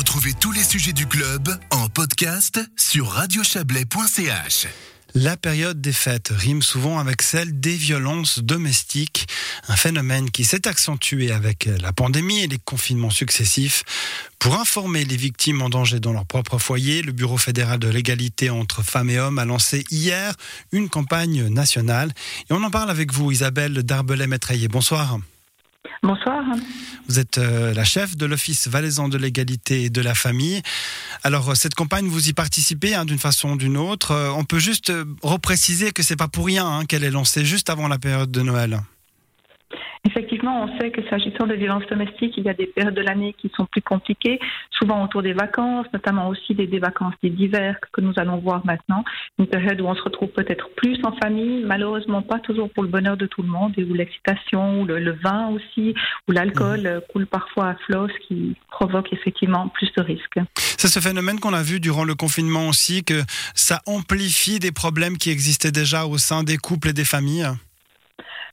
Retrouvez tous les sujets du club en podcast sur radiochablais.ch. La période des fêtes rime souvent avec celle des violences domestiques, un phénomène qui s'est accentué avec la pandémie et les confinements successifs. Pour informer les victimes en danger dans leur propre foyer, le Bureau fédéral de l'égalité entre femmes et hommes a lancé hier une campagne nationale. Et on en parle avec vous, Isabelle Darbelay-Métraillé. Bonsoir. Bonsoir. Vous êtes euh, la chef de l'Office valaisan de l'égalité et de la famille. Alors, euh, cette campagne, vous y participez hein, d'une façon ou d'une autre. Euh, on peut juste repréciser que c'est pas pour rien hein, qu'elle est lancée juste avant la période de Noël. Effectivement, on sait que s'agissant de violences domestiques, il y a des périodes de l'année qui sont plus compliquées, souvent autour des vacances, notamment aussi des, vacances d'hiver que nous allons voir maintenant. Une période où on se retrouve peut-être plus en famille, malheureusement pas toujours pour le bonheur de tout le monde, et où l'excitation, ou le, vin aussi, ou l'alcool mmh. coule parfois à flot, ce qui provoque effectivement plus de risques. C'est ce phénomène qu'on a vu durant le confinement aussi, que ça amplifie des problèmes qui existaient déjà au sein des couples et des familles.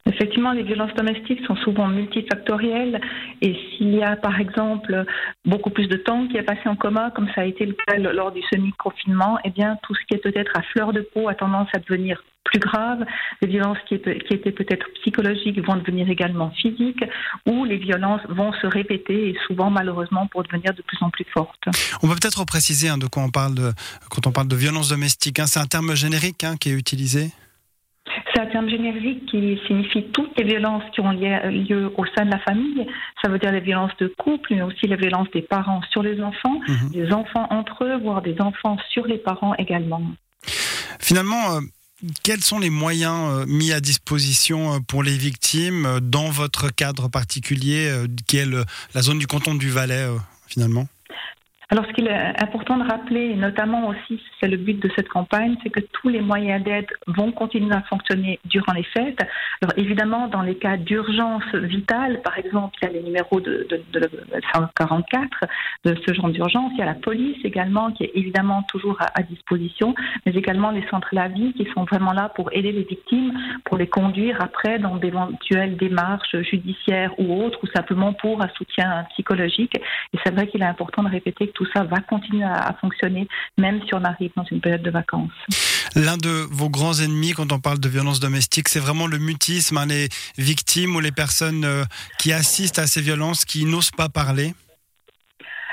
Effectivement, les violences domestiques sont souvent multifactorielles et s'il y a par exemple beaucoup plus de temps qui est passé en coma, comme ça a été le cas lors du semi-confinement, eh bien tout ce qui est peut-être à fleur de peau a tendance à devenir plus grave. Les violences qui, étaient peut-être psychologiques vont devenir également physiques, ou les violences vont se répéter et souvent malheureusement pour devenir de plus en plus fortes. On peut peut-être préciser hein, de quoi on parle quand on parle de violences domestiques. Hein. C'est un terme générique hein, qui est utilisé. C'est un terme générique qui signifie toutes les violences qui ont lieu au sein de la famille. Ça veut dire les violences de couple, mais aussi les violences des parents sur les enfants, mhm. des enfants entre eux, voire des enfants sur les parents également. Finalement, euh, quels sont les moyens euh, mis à disposition euh, pour les victimes dans votre cadre particulier, qui est la zone du canton du Valais, finalement? Alors, ce qu'il est important de rappeler, et notamment aussi, c'est le but de cette campagne, c'est que tous les moyens d'aide vont continuer à fonctionner durant les fêtes. Alors, évidemment, dans les cas d'urgence vitale, par exemple, il y a les numéros de, de, de, 144 de ce genre d'urgence. Il y a la police également, qui est évidemment toujours à, disposition, mais également les centres la vie qui sont vraiment là pour aider les victimes, pour les conduire après dans d'éventuelles démarches judiciaires ou autres, ou simplement pour un soutien psychologique. Et c'est vrai qu'il est important de répéter tout ça va continuer à, fonctionner, même si on arrive dans une période de vacances. L'un de vos grands ennemis quand on parle de violence domestique, c'est vraiment le mutisme, hein, les victimes ou les personnes euh, qui assistent à ces violences, qui n'osent pas parler.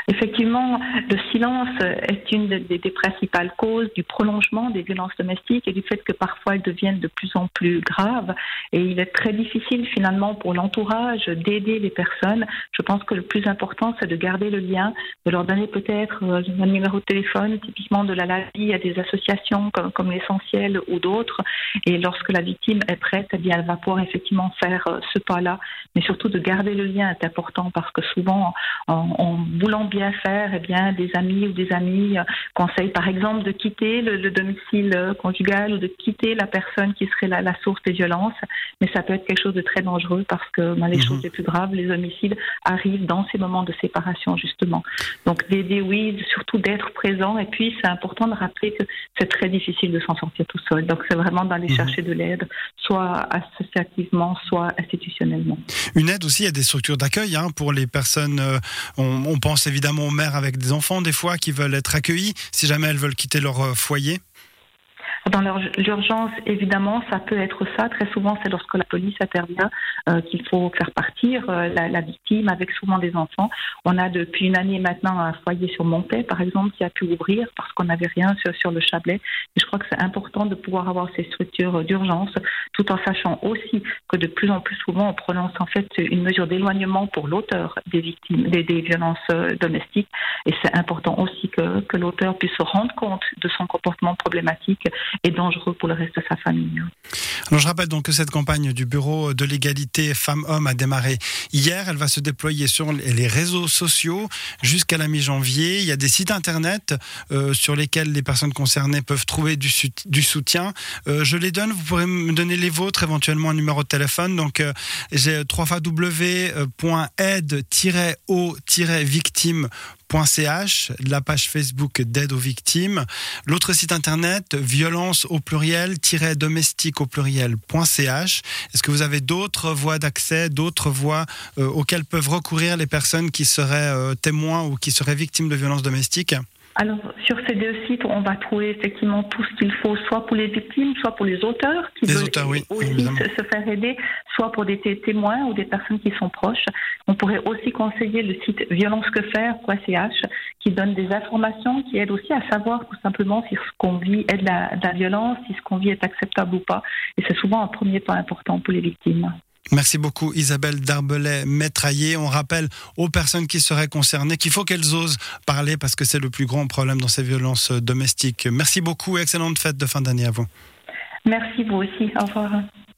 Effectivement, le silence est une des, principales causes du prolongement des violences domestiques et du fait que parfois elles deviennent de plus en plus graves. Et il est très difficile finalement pour l'entourage d'aider les personnes. Je pense que le plus important, c'est de garder le lien, de leur donner peut-être euh, un numéro de téléphone, typiquement de la LAVI à des associations comme, comme l'essentiel ou d'autres. Et lorsque la victime est prête, eh bien, elle va pouvoir effectivement faire euh, ce pas-là. Mais surtout de garder le lien est important parce que souvent, en, en voulant bien faire, eh bien, des amis ou des amis euh, conseillent par exemple de quitter le, domicile euh, conjugal ou de quitter la personne qui serait la, la, source des violences. Mais ça peut être quelque chose de très dangereux parce que ben, les mhm. choses les plus graves, les homicides, arrivent dans ces moments de séparation justement. Donc d'aider, oui, surtout d'être présent. Et puis c'est important de rappeler que c'est très difficile de s'en sortir tout seul. Donc c'est vraiment d'aller mhm. chercher de l'aide, soit associativement, soit institutionnellement. Une aide aussi, il y a des structures d'accueil hein, pour les personnes. Euh, on, on pense évidemment évidemment aux mères avec des enfants des fois qui veulent être accueillis si jamais elles veulent quitter leur euh, foyer dans l'urgence, évidemment, ça peut être ça. Très souvent, c'est lorsque la police intervient euh, qu'il faut faire partir euh, la, la, victime avec souvent des enfants. On a depuis une année maintenant un foyer sur Montaigne, par exemple, qui a pu ouvrir parce qu'on n'avait rien sur, sur, le Chablais. Je crois que c'est important de pouvoir avoir ces structures d'urgence, tout en sachant aussi que de plus en plus souvent, on prononce en fait une mesure d'éloignement pour l'auteur des victimes, des, des violences euh, domestiques. Et c'est important aussi que, que l'auteur puisse se rendre compte de son comportement problématique et dangereux pour le reste de sa famille. Alors je rappelle donc que cette campagne du Bureau de l'égalité femmes-hommes a démarré hier. Elle va se déployer sur les réseaux sociaux jusqu'à la mi-janvier. Il y a des sites internet euh, sur lesquels les personnes concernées peuvent trouver du, soutien. Euh, je les donne, vous pourrez me donner les vôtres, éventuellement un numéro de téléphone. Donc euh, j'ai 3 w.aide-o-victime la page Facebook d'aide aux victimes, l'autre site internet violence au pluriel-domestique au pluriel.ch. Est-ce que vous avez d'autres voies d'accès, d'autres voies euh, auxquelles peuvent recourir les personnes qui seraient euh, témoins ou qui seraient victimes de violences domestiques? Alors, sur ces deux sites, on va trouver effectivement tout ce qu'il faut, soit pour les victimes, soit pour les auteurs qui veulent aussi se, faire aider, soit pour des témoins ou des personnes qui sont proches. On pourrait aussi conseiller le site violencequefaire.ch qui donne des informations, qui aident aussi à savoir tout simplement si ce qu'on vit est de la, de la violence, si ce qu'on vit est acceptable ou pas. Et c'est souvent un premier pas important pour les victimes. Merci beaucoup Isabelle Darbelet-Métraillé. On rappelle aux personnes qui seraient concernées qu'il faut qu'elles osent parler parce que c'est le plus grand problème dans ces violences domestiques. Merci beaucoup et excellente fête de fin d'année à vous. Merci vous aussi. Au revoir.